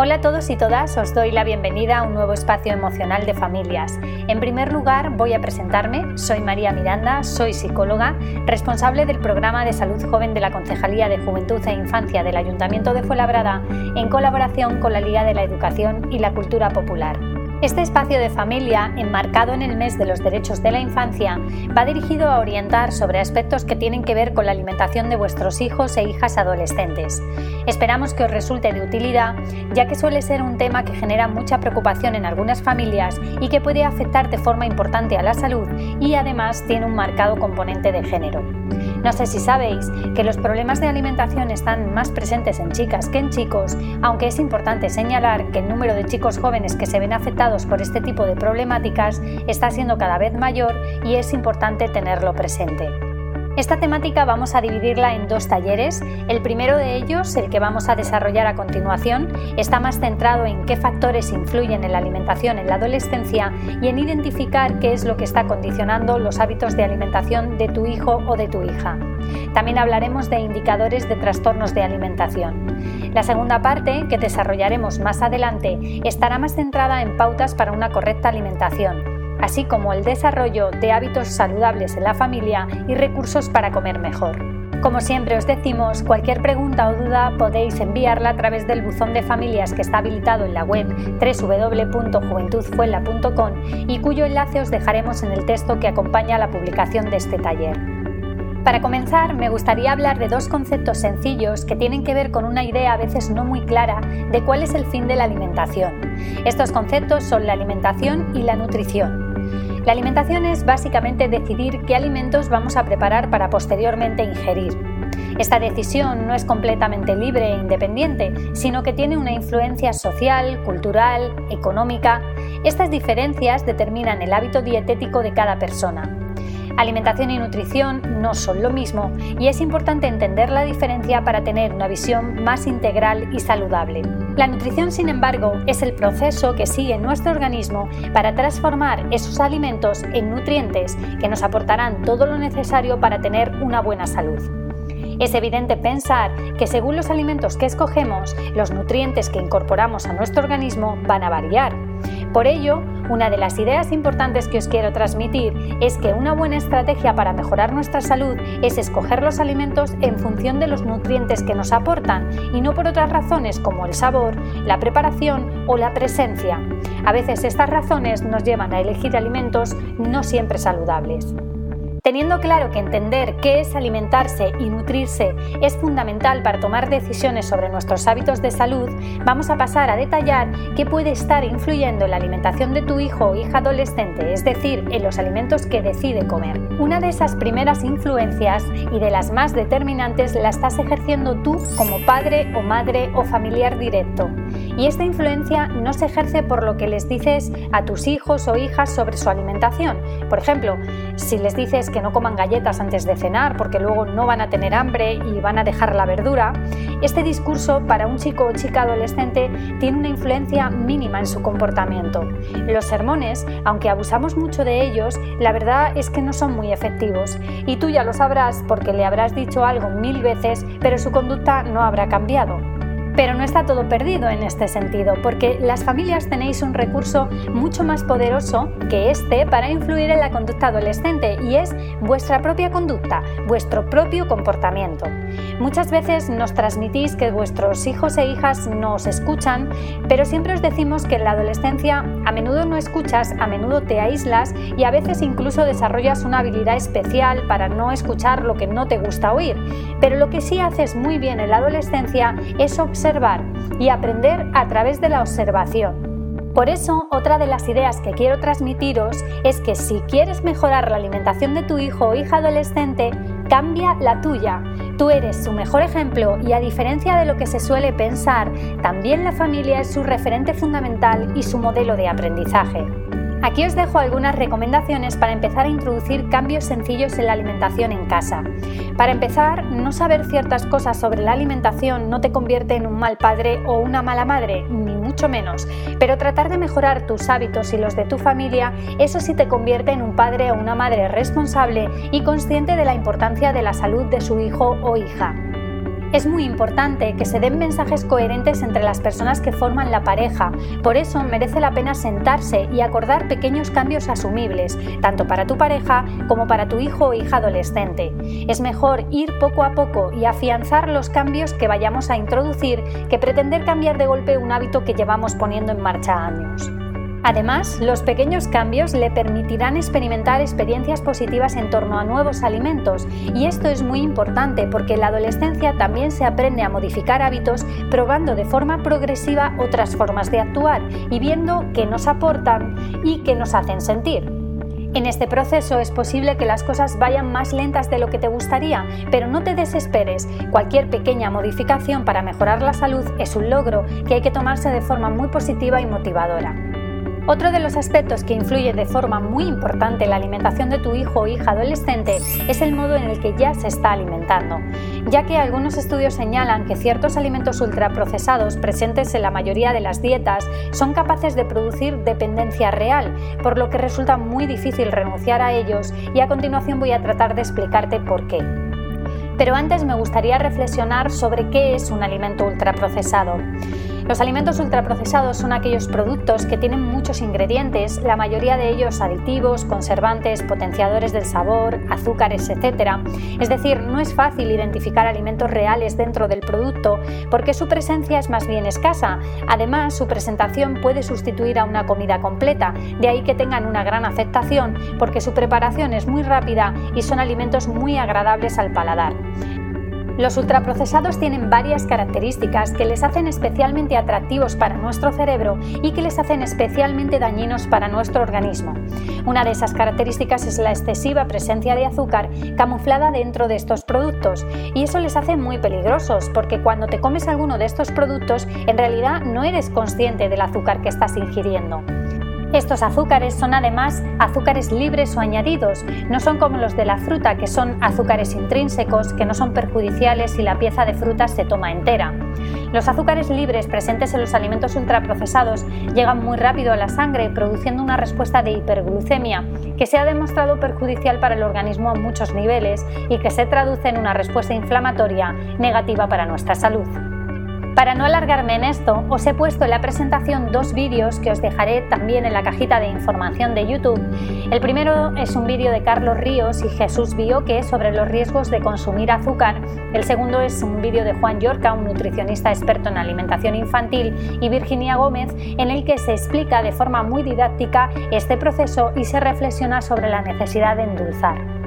Hola a todos y todas, os doy la bienvenida a un nuevo espacio emocional de familias. En primer lugar, voy a presentarme. Soy María Miranda, soy psicóloga, responsable del programa de salud joven de la Concejalía de Juventud e Infancia del Ayuntamiento de Fuenlabrada, en colaboración con la Liga de la Educación y la Cultura Popular. Este espacio de familia, enmarcado en el mes de los derechos de la infancia, va dirigido a orientar sobre aspectos que tienen que ver con la alimentación de vuestros hijos e hijas adolescentes. Esperamos que os resulte de utilidad, ya que suele ser un tema que genera mucha preocupación en algunas familias y que puede afectar de forma importante a la salud y además tiene un marcado componente de género. No sé si sabéis que los problemas de alimentación están más presentes en chicas que en chicos, aunque es importante señalar que el número de chicos jóvenes que se ven afectados por este tipo de problemáticas está siendo cada vez mayor y es importante tenerlo presente. Esta temática vamos a dividirla en dos talleres. El primero de ellos, el que vamos a desarrollar a continuación, está más centrado en qué factores influyen en la alimentación en la adolescencia y en identificar qué es lo que está condicionando los hábitos de alimentación de tu hijo o de tu hija. También hablaremos de indicadores de trastornos de alimentación. La segunda parte, que desarrollaremos más adelante, estará más centrada en pautas para una correcta alimentación así como el desarrollo de hábitos saludables en la familia y recursos para comer mejor. Como siempre os decimos, cualquier pregunta o duda podéis enviarla a través del buzón de familias que está habilitado en la web www.juventudfuela.com y cuyo enlace os dejaremos en el texto que acompaña la publicación de este taller. Para comenzar, me gustaría hablar de dos conceptos sencillos que tienen que ver con una idea a veces no muy clara de cuál es el fin de la alimentación. Estos conceptos son la alimentación y la nutrición. La alimentación es básicamente decidir qué alimentos vamos a preparar para posteriormente ingerir. Esta decisión no es completamente libre e independiente, sino que tiene una influencia social, cultural, económica. Estas diferencias determinan el hábito dietético de cada persona. Alimentación y nutrición no son lo mismo y es importante entender la diferencia para tener una visión más integral y saludable. La nutrición, sin embargo, es el proceso que sigue nuestro organismo para transformar esos alimentos en nutrientes que nos aportarán todo lo necesario para tener una buena salud. Es evidente pensar que según los alimentos que escogemos, los nutrientes que incorporamos a nuestro organismo van a variar. Por ello, una de las ideas importantes que os quiero transmitir es que una buena estrategia para mejorar nuestra salud es escoger los alimentos en función de los nutrientes que nos aportan y no por otras razones como el sabor, la preparación o la presencia. A veces estas razones nos llevan a elegir alimentos no siempre saludables. Teniendo claro que entender qué es alimentarse y nutrirse es fundamental para tomar decisiones sobre nuestros hábitos de salud, vamos a pasar a detallar qué puede estar influyendo en la alimentación de tu hijo o hija adolescente, es decir, en los alimentos que decide comer. Una de esas primeras influencias y de las más determinantes la estás ejerciendo tú como padre o madre o familiar directo. Y esta influencia no se ejerce por lo que les dices a tus hijos o hijas sobre su alimentación. Por ejemplo, si les dices que no coman galletas antes de cenar porque luego no van a tener hambre y van a dejar la verdura, este discurso para un chico o chica adolescente tiene una influencia mínima en su comportamiento. Los sermones, aunque abusamos mucho de ellos, la verdad es que no son muy efectivos y tú ya lo sabrás porque le habrás dicho algo mil veces, pero su conducta no habrá cambiado. Pero no está todo perdido en este sentido, porque las familias tenéis un recurso mucho más poderoso que este para influir en la conducta adolescente y es vuestra propia conducta, vuestro propio comportamiento. Muchas veces nos transmitís que vuestros hijos e hijas nos escuchan, pero siempre os decimos que en la adolescencia a menudo no escuchas, a menudo te aíslas y a veces incluso desarrollas una habilidad especial para no escuchar lo que no te gusta oír. Pero lo que sí haces muy bien en la adolescencia es observar y aprender a través de la observación. Por eso, otra de las ideas que quiero transmitiros es que si quieres mejorar la alimentación de tu hijo o hija adolescente, cambia la tuya. Tú eres su mejor ejemplo y a diferencia de lo que se suele pensar, también la familia es su referente fundamental y su modelo de aprendizaje. Aquí os dejo algunas recomendaciones para empezar a introducir cambios sencillos en la alimentación en casa. Para empezar, no saber ciertas cosas sobre la alimentación no te convierte en un mal padre o una mala madre, ni mucho menos, pero tratar de mejorar tus hábitos y los de tu familia, eso sí te convierte en un padre o una madre responsable y consciente de la importancia de la salud de su hijo o hija. Es muy importante que se den mensajes coherentes entre las personas que forman la pareja, por eso merece la pena sentarse y acordar pequeños cambios asumibles, tanto para tu pareja como para tu hijo o hija adolescente. Es mejor ir poco a poco y afianzar los cambios que vayamos a introducir que pretender cambiar de golpe un hábito que llevamos poniendo en marcha años. Además, los pequeños cambios le permitirán experimentar experiencias positivas en torno a nuevos alimentos y esto es muy importante porque en la adolescencia también se aprende a modificar hábitos probando de forma progresiva otras formas de actuar y viendo qué nos aportan y qué nos hacen sentir. En este proceso es posible que las cosas vayan más lentas de lo que te gustaría, pero no te desesperes. Cualquier pequeña modificación para mejorar la salud es un logro que hay que tomarse de forma muy positiva y motivadora. Otro de los aspectos que influye de forma muy importante en la alimentación de tu hijo o hija adolescente es el modo en el que ya se está alimentando, ya que algunos estudios señalan que ciertos alimentos ultraprocesados presentes en la mayoría de las dietas son capaces de producir dependencia real, por lo que resulta muy difícil renunciar a ellos y a continuación voy a tratar de explicarte por qué. Pero antes me gustaría reflexionar sobre qué es un alimento ultraprocesado. Los alimentos ultraprocesados son aquellos productos que tienen muchos ingredientes, la mayoría de ellos aditivos, conservantes, potenciadores del sabor, azúcares, etc. Es decir, no es fácil identificar alimentos reales dentro del producto porque su presencia es más bien escasa. Además, su presentación puede sustituir a una comida completa, de ahí que tengan una gran aceptación porque su preparación es muy rápida y son alimentos muy agradables al paladar. Los ultraprocesados tienen varias características que les hacen especialmente atractivos para nuestro cerebro y que les hacen especialmente dañinos para nuestro organismo. Una de esas características es la excesiva presencia de azúcar camuflada dentro de estos productos y eso les hace muy peligrosos porque cuando te comes alguno de estos productos en realidad no eres consciente del azúcar que estás ingiriendo. Estos azúcares son además azúcares libres o añadidos, no son como los de la fruta que son azúcares intrínsecos que no son perjudiciales si la pieza de fruta se toma entera. Los azúcares libres presentes en los alimentos ultraprocesados llegan muy rápido a la sangre produciendo una respuesta de hiperglucemia que se ha demostrado perjudicial para el organismo a muchos niveles y que se traduce en una respuesta inflamatoria negativa para nuestra salud. Para no alargarme en esto, os he puesto en la presentación dos vídeos que os dejaré también en la cajita de información de YouTube. El primero es un vídeo de Carlos Ríos y Jesús Bioque sobre los riesgos de consumir azúcar. El segundo es un vídeo de Juan Yorca, un nutricionista experto en alimentación infantil, y Virginia Gómez, en el que se explica de forma muy didáctica este proceso y se reflexiona sobre la necesidad de endulzar.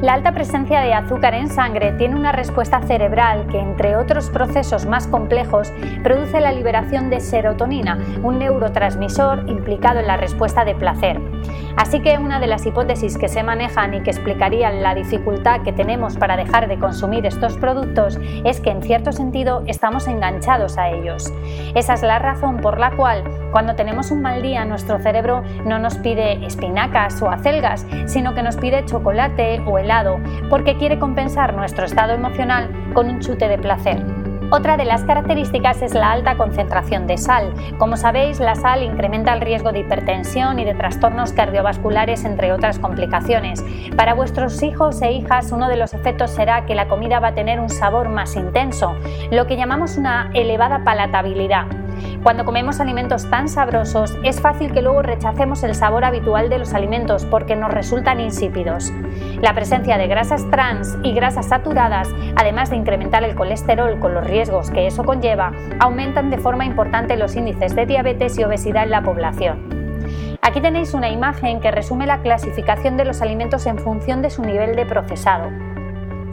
La alta presencia de azúcar en sangre tiene una respuesta cerebral que, entre otros procesos más complejos, produce la liberación de serotonina, un neurotransmisor implicado en la respuesta de placer. Así que una de las hipótesis que se manejan y que explicarían la dificultad que tenemos para dejar de consumir estos productos es que en cierto sentido estamos enganchados a ellos. Esa es la razón por la cual cuando tenemos un mal día nuestro cerebro no nos pide espinacas o acelgas, sino que nos pide chocolate o helado porque quiere compensar nuestro estado emocional con un chute de placer. Otra de las características es la alta concentración de sal. Como sabéis, la sal incrementa el riesgo de hipertensión y de trastornos cardiovasculares, entre otras complicaciones. Para vuestros hijos e hijas, uno de los efectos será que la comida va a tener un sabor más intenso, lo que llamamos una elevada palatabilidad. Cuando comemos alimentos tan sabrosos, es fácil que luego rechacemos el sabor habitual de los alimentos porque nos resultan insípidos. La presencia de grasas trans y grasas saturadas, además de incrementar el colesterol con los riesgos que eso conlleva, aumentan de forma importante los índices de diabetes y obesidad en la población. Aquí tenéis una imagen que resume la clasificación de los alimentos en función de su nivel de procesado.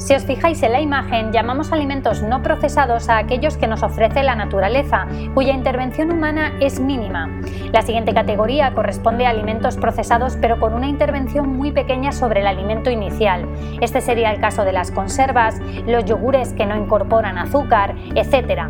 Si os fijáis en la imagen, llamamos alimentos no procesados a aquellos que nos ofrece la naturaleza, cuya intervención humana es mínima. La siguiente categoría corresponde a alimentos procesados pero con una intervención muy pequeña sobre el alimento inicial. Este sería el caso de las conservas, los yogures que no incorporan azúcar, etc.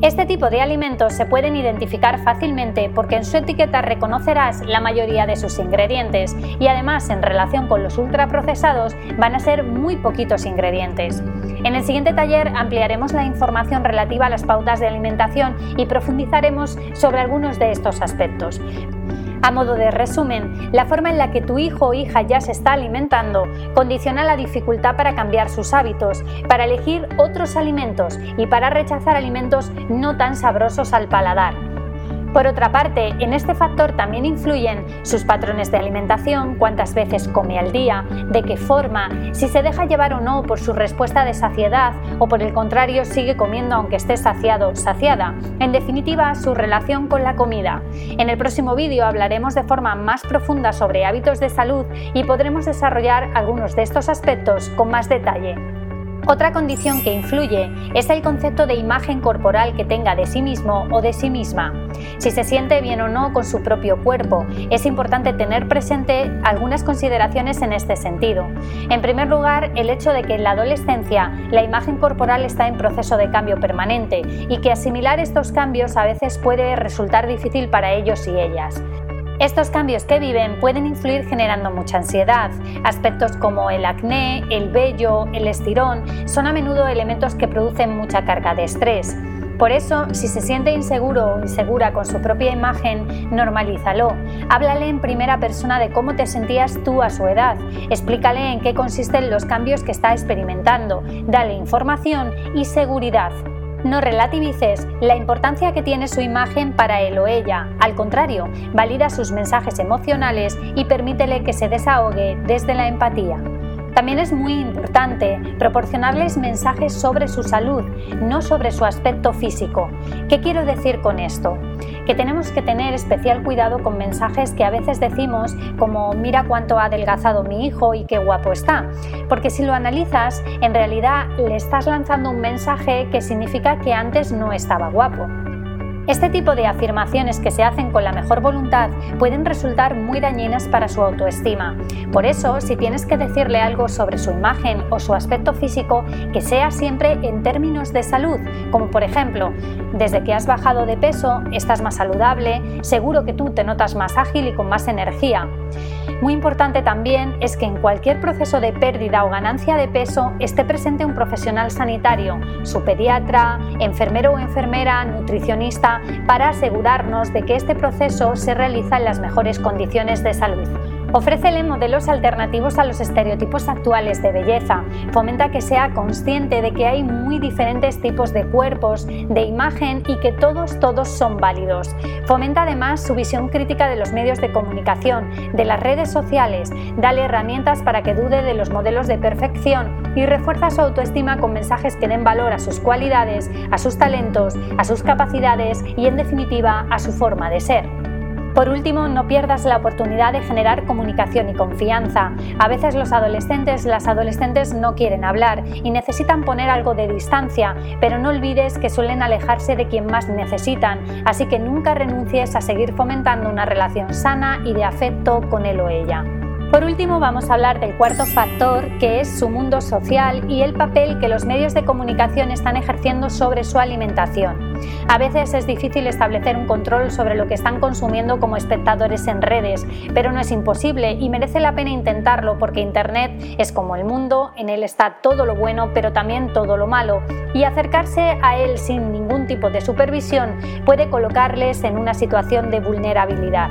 Este tipo de alimentos se pueden identificar fácilmente porque en su etiqueta reconocerás la mayoría de sus ingredientes y además en relación con los ultraprocesados van a ser muy poquitos ingredientes. En el siguiente taller ampliaremos la información relativa a las pautas de alimentación y profundizaremos sobre algunos de estos aspectos. A modo de resumen, la forma en la que tu hijo o hija ya se está alimentando condiciona la dificultad para cambiar sus hábitos, para elegir otros alimentos y para rechazar alimentos no tan sabrosos al paladar. Por otra parte, en este factor también influyen sus patrones de alimentación, cuántas veces come al día, de qué forma, si se deja llevar o no por su respuesta de saciedad o por el contrario sigue comiendo aunque esté saciado, saciada. En definitiva, su relación con la comida. En el próximo vídeo hablaremos de forma más profunda sobre hábitos de salud y podremos desarrollar algunos de estos aspectos con más detalle. Otra condición que influye es el concepto de imagen corporal que tenga de sí mismo o de sí misma. Si se siente bien o no con su propio cuerpo, es importante tener presente algunas consideraciones en este sentido. En primer lugar, el hecho de que en la adolescencia la imagen corporal está en proceso de cambio permanente y que asimilar estos cambios a veces puede resultar difícil para ellos y ellas. Estos cambios que viven pueden influir generando mucha ansiedad. Aspectos como el acné, el vello, el estirón son a menudo elementos que producen mucha carga de estrés. Por eso, si se siente inseguro o insegura con su propia imagen, normalízalo. Háblale en primera persona de cómo te sentías tú a su edad. Explícale en qué consisten los cambios que está experimentando. Dale información y seguridad. No relativices la importancia que tiene su imagen para él o ella. Al contrario, valida sus mensajes emocionales y permítele que se desahogue desde la empatía. También es muy importante proporcionarles mensajes sobre su salud, no sobre su aspecto físico. ¿Qué quiero decir con esto? Que tenemos que tener especial cuidado con mensajes que a veces decimos como mira cuánto ha adelgazado mi hijo y qué guapo está. Porque si lo analizas, en realidad le estás lanzando un mensaje que significa que antes no estaba guapo. Este tipo de afirmaciones que se hacen con la mejor voluntad pueden resultar muy dañinas para su autoestima. Por eso, si tienes que decirle algo sobre su imagen o su aspecto físico, que sea siempre en términos de salud, como por ejemplo, desde que has bajado de peso, estás más saludable, seguro que tú te notas más ágil y con más energía. Muy importante también es que en cualquier proceso de pérdida o ganancia de peso esté presente un profesional sanitario, su pediatra, enfermero o enfermera, nutricionista, para asegurarnos de que este proceso se realiza en las mejores condiciones de salud. Ofrécele modelos alternativos a los estereotipos actuales de belleza. Fomenta que sea consciente de que hay muy diferentes tipos de cuerpos, de imagen y que todos, todos son válidos. Fomenta además su visión crítica de los medios de comunicación, de las redes sociales. Dale herramientas para que dude de los modelos de perfección y refuerza su autoestima con mensajes que den valor a sus cualidades, a sus talentos, a sus capacidades y en definitiva a su forma de ser. Por último, no pierdas la oportunidad de generar comunicación y confianza. A veces los adolescentes, las adolescentes no quieren hablar y necesitan poner algo de distancia, pero no olvides que suelen alejarse de quien más necesitan, así que nunca renuncies a seguir fomentando una relación sana y de afecto con él o ella. Por último, vamos a hablar del cuarto factor, que es su mundo social y el papel que los medios de comunicación están ejerciendo sobre su alimentación. A veces es difícil establecer un control sobre lo que están consumiendo como espectadores en redes, pero no es imposible y merece la pena intentarlo porque Internet es como el mundo, en él está todo lo bueno, pero también todo lo malo, y acercarse a él sin ningún tipo de supervisión puede colocarles en una situación de vulnerabilidad.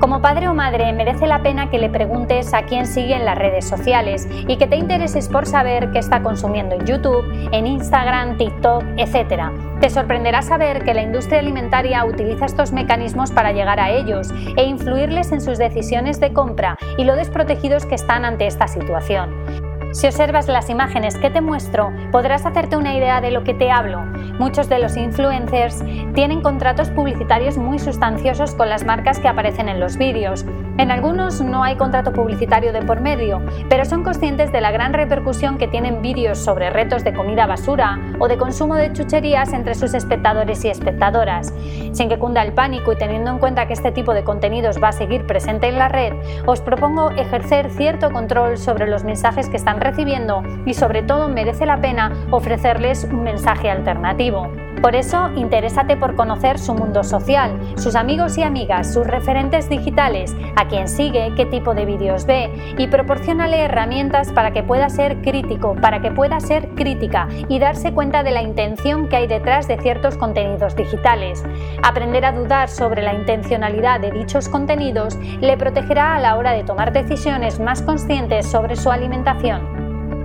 Como padre o madre merece la pena que le preguntes a quién sigue en las redes sociales y que te intereses por saber qué está consumiendo en YouTube, en Instagram, TikTok, etc. Te sorprenderá saber que la industria alimentaria utiliza estos mecanismos para llegar a ellos e influirles en sus decisiones de compra y lo desprotegidos que están ante esta situación. Si observas las imágenes que te muestro, podrás hacerte una idea de lo que te hablo. Muchos de los influencers tienen contratos publicitarios muy sustanciosos con las marcas que aparecen en los vídeos. En algunos no hay contrato publicitario de por medio, pero son conscientes de la gran repercusión que tienen vídeos sobre retos de comida basura o de consumo de chucherías entre sus espectadores y espectadoras. Sin que cunda el pánico y teniendo en cuenta que este tipo de contenidos va a seguir presente en la red, os propongo ejercer cierto control sobre los mensajes que están recibiendo y sobre todo merece la pena ofrecerles un mensaje alternativo. Por eso, interésate por conocer su mundo social, sus amigos y amigas, sus referentes digitales, a quién sigue, qué tipo de vídeos ve y proporcionale herramientas para que pueda ser crítico, para que pueda ser crítica y darse cuenta de la intención que hay detrás de ciertos contenidos digitales. Aprender a dudar sobre la intencionalidad de dichos contenidos le protegerá a la hora de tomar decisiones más conscientes sobre su alimentación.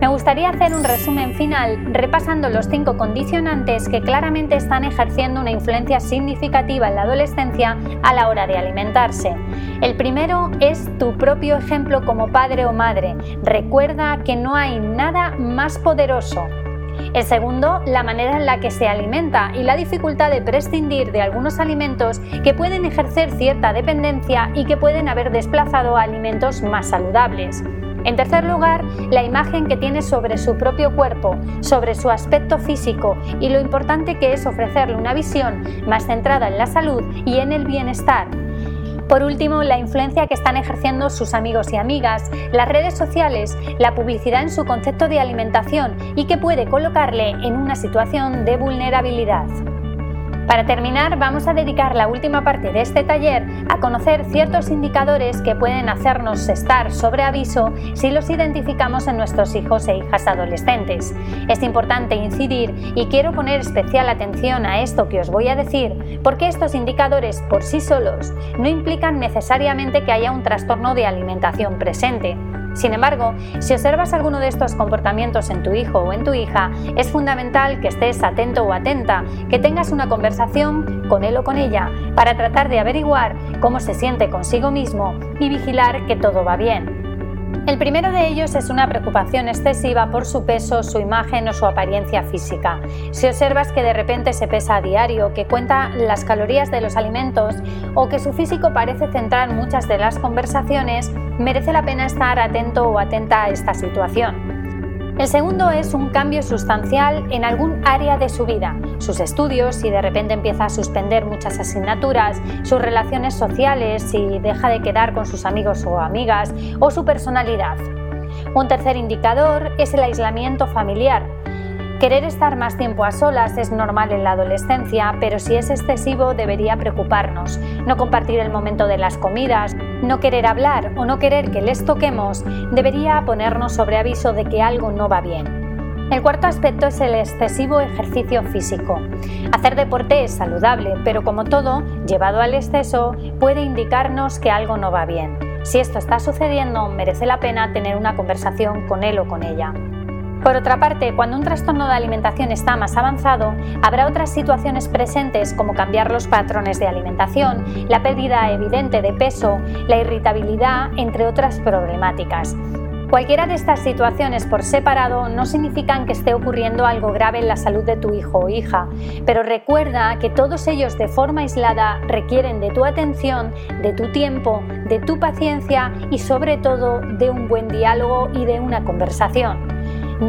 Me gustaría hacer un resumen final repasando los cinco condicionantes que claramente están ejerciendo una influencia significativa en la adolescencia a la hora de alimentarse. El primero es tu propio ejemplo como padre o madre. Recuerda que no hay nada más poderoso. El segundo, la manera en la que se alimenta y la dificultad de prescindir de algunos alimentos que pueden ejercer cierta dependencia y que pueden haber desplazado a alimentos más saludables. En tercer lugar, la imagen que tiene sobre su propio cuerpo, sobre su aspecto físico y lo importante que es ofrecerle una visión más centrada en la salud y en el bienestar. Por último, la influencia que están ejerciendo sus amigos y amigas, las redes sociales, la publicidad en su concepto de alimentación y que puede colocarle en una situación de vulnerabilidad. Para terminar, vamos a dedicar la última parte de este taller a conocer ciertos indicadores que pueden hacernos estar sobre aviso si los identificamos en nuestros hijos e hijas adolescentes. Es importante incidir y quiero poner especial atención a esto que os voy a decir, porque estos indicadores por sí solos no implican necesariamente que haya un trastorno de alimentación presente. Sin embargo, si observas alguno de estos comportamientos en tu hijo o en tu hija, es fundamental que estés atento o atenta, que tengas una conversación con él o con ella para tratar de averiguar cómo se siente consigo mismo y vigilar que todo va bien. El primero de ellos es una preocupación excesiva por su peso, su imagen o su apariencia física. Si observas que de repente se pesa a diario, que cuenta las calorías de los alimentos o que su físico parece centrar muchas de las conversaciones, merece la pena estar atento o atenta a esta situación. El segundo es un cambio sustancial en algún área de su vida, sus estudios, si de repente empieza a suspender muchas asignaturas, sus relaciones sociales, si deja de quedar con sus amigos o amigas, o su personalidad. Un tercer indicador es el aislamiento familiar, Querer estar más tiempo a solas es normal en la adolescencia, pero si es excesivo debería preocuparnos. No compartir el momento de las comidas, no querer hablar o no querer que les toquemos debería ponernos sobre aviso de que algo no va bien. El cuarto aspecto es el excesivo ejercicio físico. Hacer deporte es saludable, pero como todo, llevado al exceso, puede indicarnos que algo no va bien. Si esto está sucediendo, merece la pena tener una conversación con él o con ella. Por otra parte, cuando un trastorno de alimentación está más avanzado, habrá otras situaciones presentes como cambiar los patrones de alimentación, la pérdida evidente de peso, la irritabilidad, entre otras problemáticas. Cualquiera de estas situaciones por separado no significan que esté ocurriendo algo grave en la salud de tu hijo o hija, pero recuerda que todos ellos de forma aislada requieren de tu atención, de tu tiempo, de tu paciencia y sobre todo de un buen diálogo y de una conversación.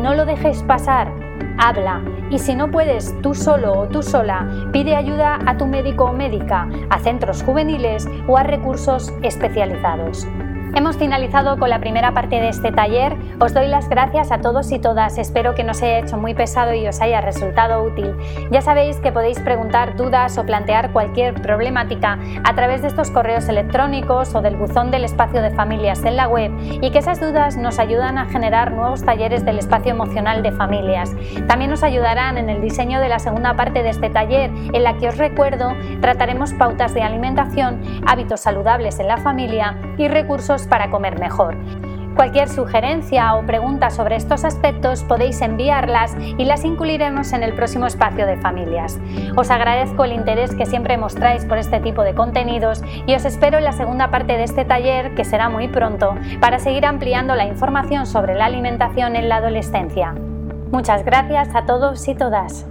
No lo dejes pasar, habla y si no puedes tú solo o tú sola, pide ayuda a tu médico o médica, a centros juveniles o a recursos especializados. Hemos finalizado con la primera parte de este taller. Os doy las gracias a todos y todas. Espero que no se haya hecho muy pesado y os haya resultado útil. Ya sabéis que podéis preguntar dudas o plantear cualquier problemática a través de estos correos electrónicos o del buzón del espacio de familias en la web y que esas dudas nos ayudan a generar nuevos talleres del espacio emocional de familias. También nos ayudarán en el diseño de la segunda parte de este taller en la que os recuerdo trataremos pautas de alimentación, hábitos saludables en la familia y recursos para comer mejor. Cualquier sugerencia o pregunta sobre estos aspectos podéis enviarlas y las incluiremos en el próximo espacio de familias. Os agradezco el interés que siempre mostráis por este tipo de contenidos y os espero en la segunda parte de este taller, que será muy pronto, para seguir ampliando la información sobre la alimentación en la adolescencia. Muchas gracias a todos y todas.